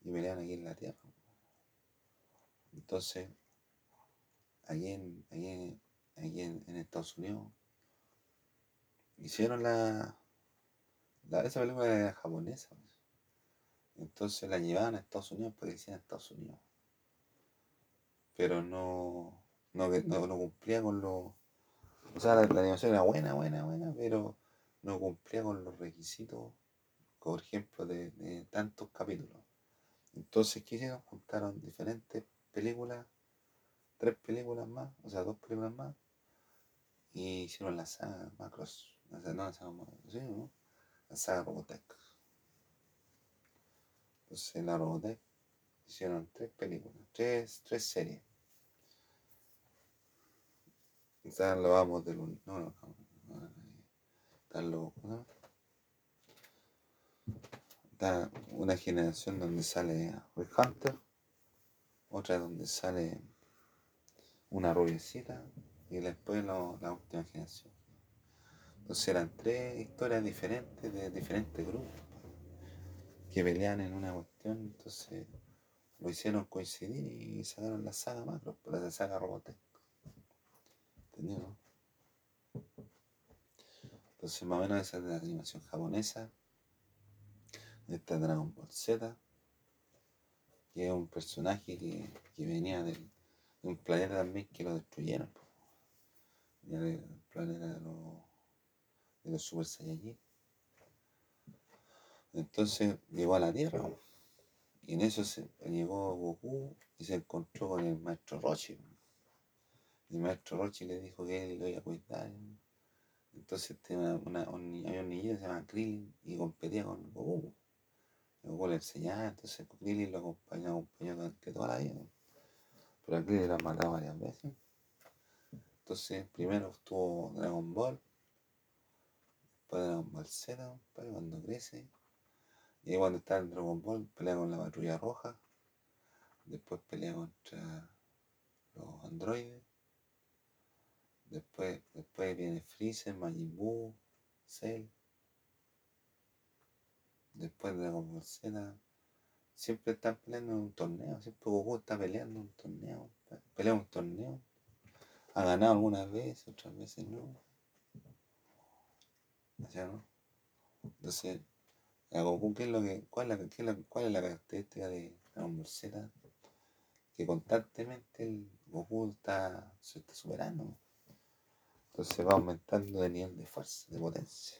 y peleaban aquí en la Tierra. Entonces, allí en, allí allí en, Estados Unidos, hicieron la, la esa película era japonesa pues. entonces la llevaban a Estados Unidos porque decían Estados Unidos pero no no, no, no cumplía con lo o sea la, animación era buena buena buena pero no cumplía con los requisitos, por ejemplo, de, tantos capítulos. Entonces, ¿qué hicieron? Juntaron diferentes películas, tres películas más, o sea, dos películas más, y hicieron la saga Macross, no la saga Macross, ¿no? La saga Robotech. Entonces, la Robotech hicieron tres películas, tres, tres series. Están los amos del no, no, no, están los, ¿no? Está una generación donde sale Rick Hunter, otra donde sale una rubiecita y después la última generación. Entonces eran tres historias diferentes de diferentes grupos que pelean en una cuestión, entonces lo hicieron coincidir y sacaron la saga macro, la saga Robotech. ¿Entendido? Entonces más o menos esa es de la animación japonesa. Esta Dragon Ball Z, que es un personaje que, venía de un planeta también que lo destruyeron. Venía del planeta de los, de los Super Saiyajin. Entonces llegó a la Tierra. Y en eso se, llegó Goku y se encontró con el maestro Rochi. El maestro Rochi le dijo que él lo iba a cuidar. Entonces tenía una, un, había un niño que se llama Krillin y competía con Goku. Goku le enseñaba, entonces Krillin lo acompañó, acompañó durante toda la vida. Pero a Krillin lo han matado varias veces. Entonces primero estuvo Dragon Ball, después Dragon Ball Z, cuando crece. Y cuando está en Dragon Ball pelea con la patrulla roja. Después pelea contra los androides. Después, después viene Freezer, Majin Buu, Cell. Después Dragon Ball Z. Siempre están peleando en un torneo. Siempre Goku está peleando en un torneo. Pelea un torneo. Ha ganado algunas veces, otras veces no. no? Entonces, a Goku, ¿qué es lo que, cuál, es la, ¿cuál es la característica de Ball Z? Que constantemente el Goku está, se está superando. Entonces va aumentando de nivel de fuerza, de potencia,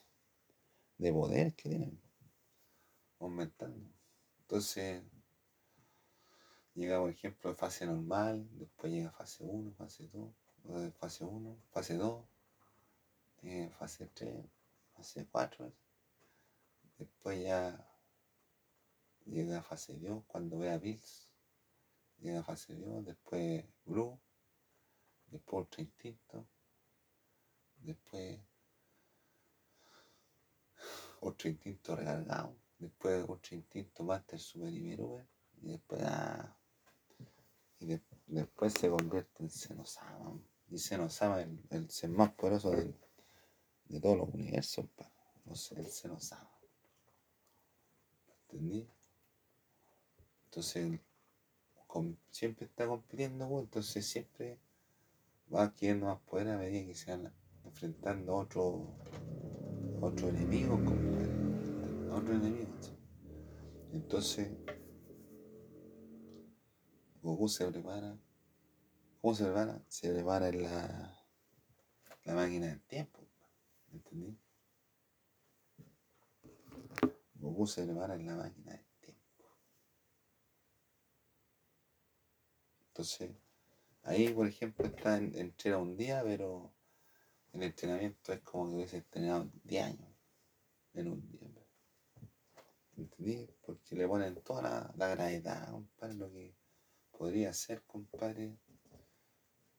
de poder que tienen. Aumentando. Entonces llega, por ejemplo, fase normal, después llega fase 1, fase 2, fase 1, fase 2, eh, fase 3, fase 4 Después ya llega fase Dios cuando ve a Bills. Llega fase Dios, después Blue, después Ultra Instinto, después otro instinto recargado, después otro instinto Master Super y y después ah, y después se convierte en Senosama. Y Senosama es el, ser más poderoso de, de todos los universos, sé, el Senosama. ¿Entendí? Entonces, siempre está compitiendo, entonces siempre va adquiriendo más poder a medida que se van enfrentando otro, otro enemigo, otro enemigo. Entonces, Goku se prepara. ¿Cómo se prepara? Se prepara en la, la máquina del tiempo. ¿Entendí? Goku se prepara en la máquina del tiempo. Entonces, ahí, por ejemplo, está en, entrena un día, pero el entrenamiento es como que hubiese entrenado 10 años en un día. ¿Entendí? Porque le ponen toda la, la gravedad, compadre, lo que podría ser, compadre,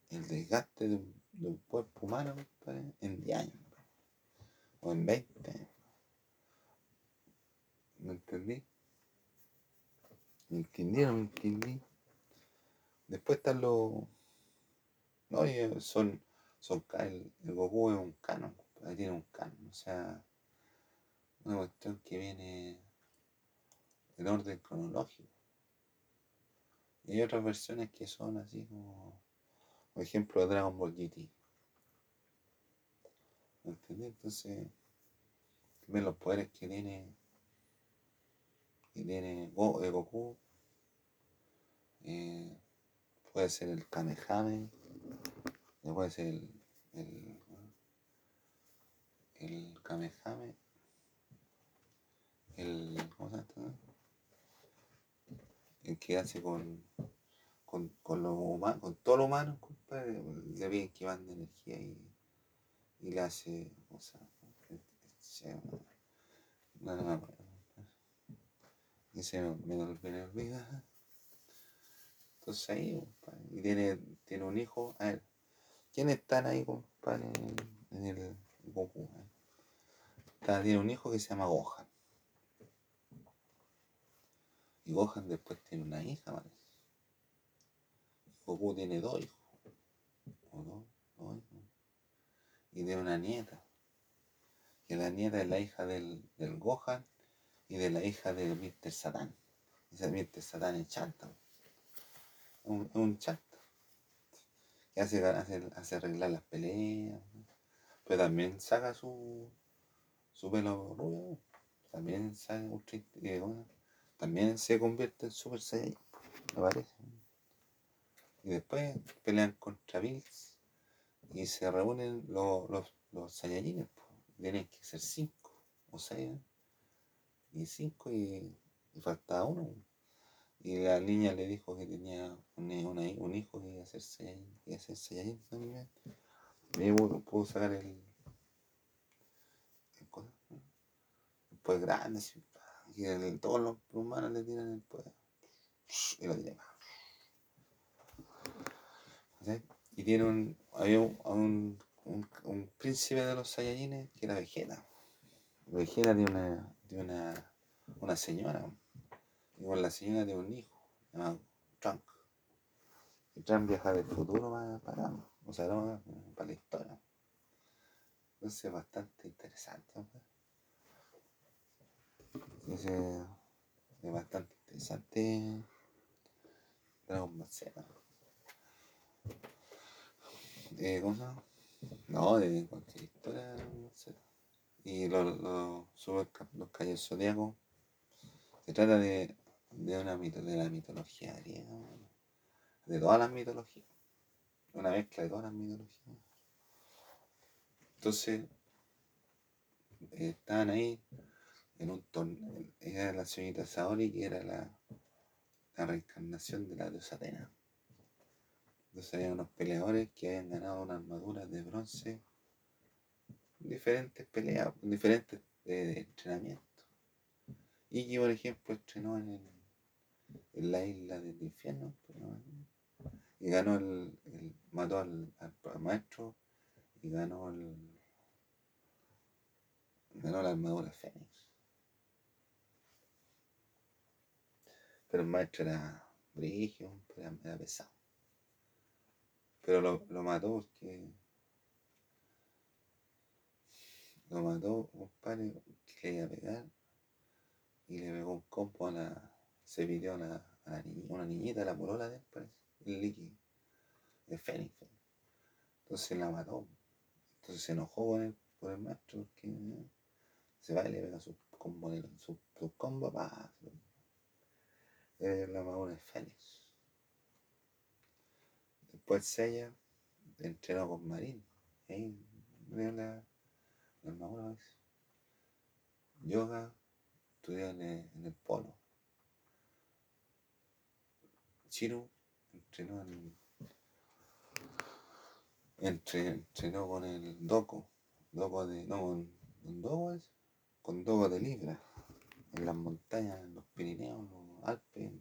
el desgaste de un, cuerpo humano, compadre, en 10 años. O en 20 años. ¿Me entendí? ¿Me entendieron? ¿Me entendí? Después están los... No, son... son el, el Goku es un canon, ahí tiene un canon, o sea, una cuestión que viene en orden cronológico. Y hay otras versiones que son así como, por ejemplo, Dragon Ball GT. ¿Me entendí? Entonces, ven los poderes que tiene y tiene Goku, eh, puede ser el Kamehame, puede ser el, el Kamehame, el, ¿cómo se llama? El que hace con, con, con, lo con todo lo humano, compadre, le piden que mande energía y, y le hace, sea, no, no acuerdo. Y se me, me, olvida. Entonces ahí, y tiene, tiene un hijo, a ver, ¿quiénes están ahí, compadre, en el Goku? tiene un hijo que se llama Gohan. Y Gohan después tiene una hija. Goku tiene dos hijos. O dos, dos hijos. Y tiene una nieta. Que la nieta es la hija del, del Gohan y de la hija del Mr. Satan. Ese Mr. Satan es chanta. Un, un chanta. Que hace, hace, hace arreglar las peleas. Pero también saca su, su pelo rubio. También saca ultra, eh, también se convierte en Super Saiyan. Me parece. Y después pelean contra Bills y se reúnen los, los, los Saiyajines. Tienen que ser cinco o seis. Y cinco y, y faltaba uno. Y la niña le dijo que tenía un, una, un hijo que iba a ser Saiyajin, también. Y pudo, pudo sacar el, el cosa. Después grande, así, y el, todos los humanos le tiran el poder. Y lo tiran. ¿Sí? Y tiene un, había un, un, un, príncipe de los Saiyajines que era Vegeta. Vegeta de una, de una, una señora. Con la señora de un hijo, llamado Trunk. Y Trunk viaja del futuro para, para, o sea, para la historia. Entonces es bastante interesante. Entonces es bastante interesante Dragon Ball Z. Eh, ¿Cómo? No, de cualquier historia Z. Y los, los, super, los calles zodiacos se trata de, de una mito, de la mitología griega, de todas las mitologías. Una mezcla de todas las mitologías. Entonces, eh, estaban ahí en un torneo. Era la señorita Saori, que era la, la reencarnación de la diosa Atena. Entonces había unos peleadores que habían ganado una armadura de bronce, diferentes peleas, diferentes eh, entrenamientos. Y que, por ejemplo, entrenó en, el, en la isla del infierno y ganó el, mató al, al maestro y ganó el ganó la armadura Fénix. Pero el maestro era brigio, era, era pesado. Pero lo, lo, mató porque. Lo mató un padre que le iba a pegar y le pegó un compo a la. Se pidió a, la, a niña, una niñita, la polola de él, el líquido, el Fénix. Entonces la mató. Entonces se enojó con él por el maestro porque se va y le pega su combo, su, su combo, pa, eh, la armadura de Fénix. Después Sella entrenó con Marín. Ahí veo la, la armadura. Yoga estudió en el, en el polo. Chiru entrenó en, entre, entrenó con el Doco. Doco de. No, con, con es. Con Doco de Libra. En las montañas, en los Pirineos, Alpes,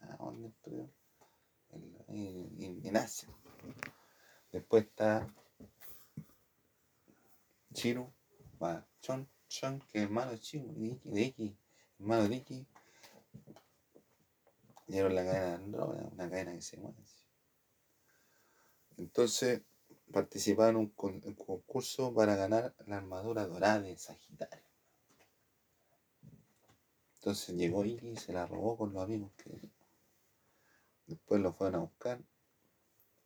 ¿a dónde estudió? En, en, en, Asia. Después está Chiru, Chon, Chon, que es hermano de Chiru, de Iki, hermano de Iki. Dieron la cadena de Andrómeda, una cadena que se mueve. Entonces participaron en un concurso para ganar la armadura dorada de Sagitario. Entonces llegó Iki y se la robó con los amigos que después lo fueron a buscar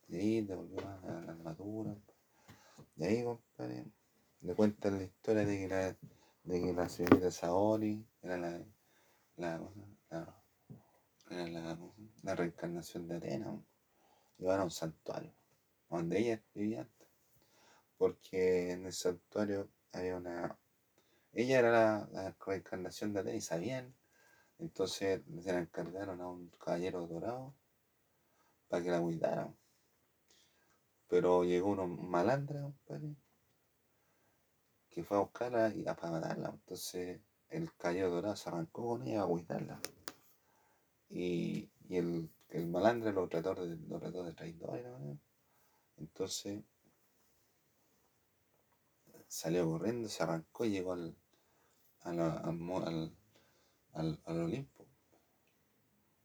y ahí devolvió la, la armadura. Y ahí, compadre, le cuentan la historia de que la, de la señorita Saori era la, la, la, la, reencarnación de Atena. Iban a un santuario, donde ella vivía. Porque en el santuario había una. Ella era la, la reencarnación de Atena y sabían. Entonces se la encargaron a un caballero dorado para que la cuidara. Pero llegó uno malandra, compadre, que fue a buscarla y a para matarla. Entonces el caballero dorado se arrancó con ella a cuidarla. Y, y el, el malandra lo trató de, lo de traidor. Entonces salió corriendo, se arrancó y llegó al, al, al, al, Olimpo.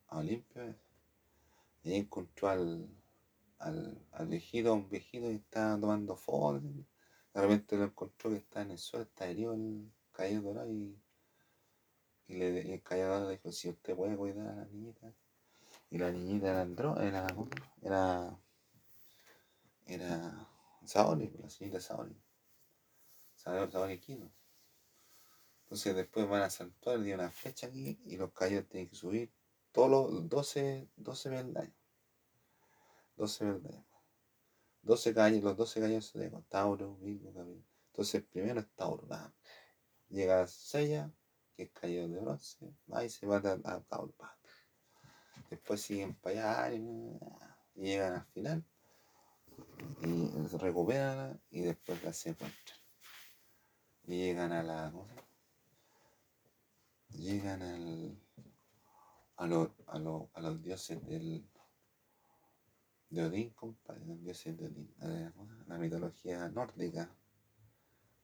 A Olimpio. Y ahí encontró al, al, viejito, un viejito que estaba tomando fotos. De repente lo encontró que estaba en el suelo, está herido el caballero dorado y, y, le, y el caballero dorado le dijo, si usted puede cuidar a la niñita. Y la niñita era Andro, era, era, era Saori, la señorita Saori. Entonces después van al santuario, tiene una flecha aquí y los caballeros tienen que subir todos los 12, 12 peldaños. 12 peldaños. 12 caballeros, los 12 caballeros se llaman Tauro, Virgo, Capricornio. Entonces primero es Tauro. Llega a Sella, que es caballero de bronce, va y se va a, a Tauro. pa. Después siguen para allá y llegan al final y recuperan y después la secuestran. Llegan a la. Llegan al. A, los a, los a los dioses del. de Odín, compadre, los dioses de Odín, la, mitología nórdica,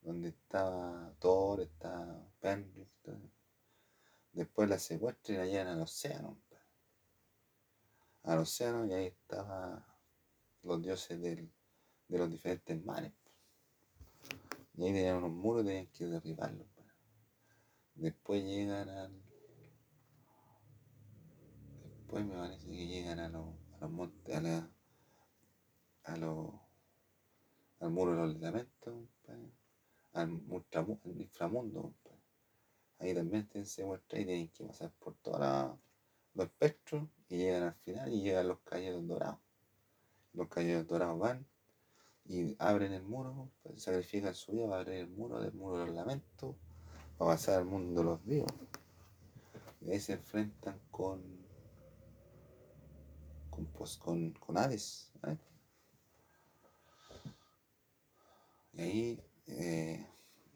donde estaba Thor, estaba eso. después la secuestran y la llevan al océano, al océano y ahí estaban los dioses del- de los diferentes mares. Y ahí tenían unos muros tenían que derribarlos. Después llegan al. Después me parece que llegan a los, a los montes, a los. al muro de los lamentos, compadre, al, al inframundo. Ahí también tienen y tienen que pasar por todos los espectros y llegan al final y llegan los caballeros dorados. Los caballeros dorados van y abren el muro, compadre, sacrifican su vida para abrir el muro del muro de los lamentos para pasar al mundo de los vivos. Y ahí se enfrentan con. con, pues, con, con Hades. ¿eh? Y ahí eh,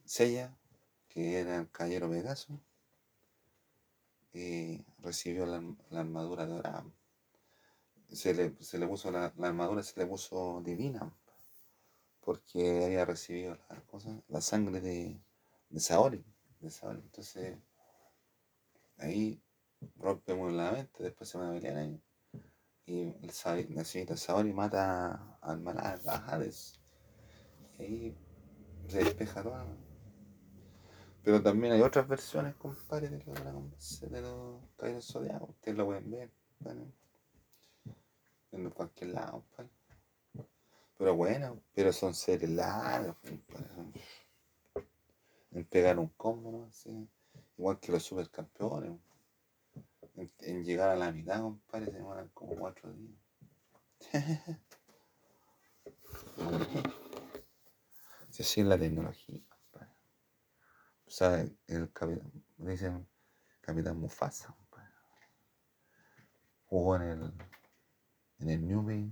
Sella, que era el caballero Pegaso, eh, recibió la, la armadura dorada. Se le, se le puso la, la armadura, se le puso divina, porque había recibido la, cosa, la sangre de, de Saori, de Saori. Entonces, ahí rompemos la mente, después se van a pelear ahí. Y el, la señorita Saori mata al maná, a Hades. Y ahí se despeja toda. Pero también hay otras versiones, compadre, de los Dragon Ball, de los Zodiacos. Ustedes lo pueden ver, en cualquier lado, compadre. Pero bueno, pero son series largas, En pegar un combo, ¿no? Igual que los supercampeones. En, llegar a la mitad, compadre, se demoran como cuatro días. Si así la tecnología, compadre. O sea, el capitán, dicen Capitán Mufasa, compadre. Jugó en el, en el Newbie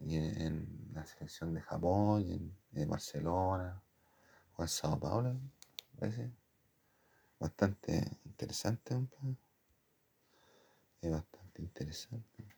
y en, la selección de Japón en, Barcelona o en Sao Paulo, parece. Bastante interesante, compadre. Es bastante interesante.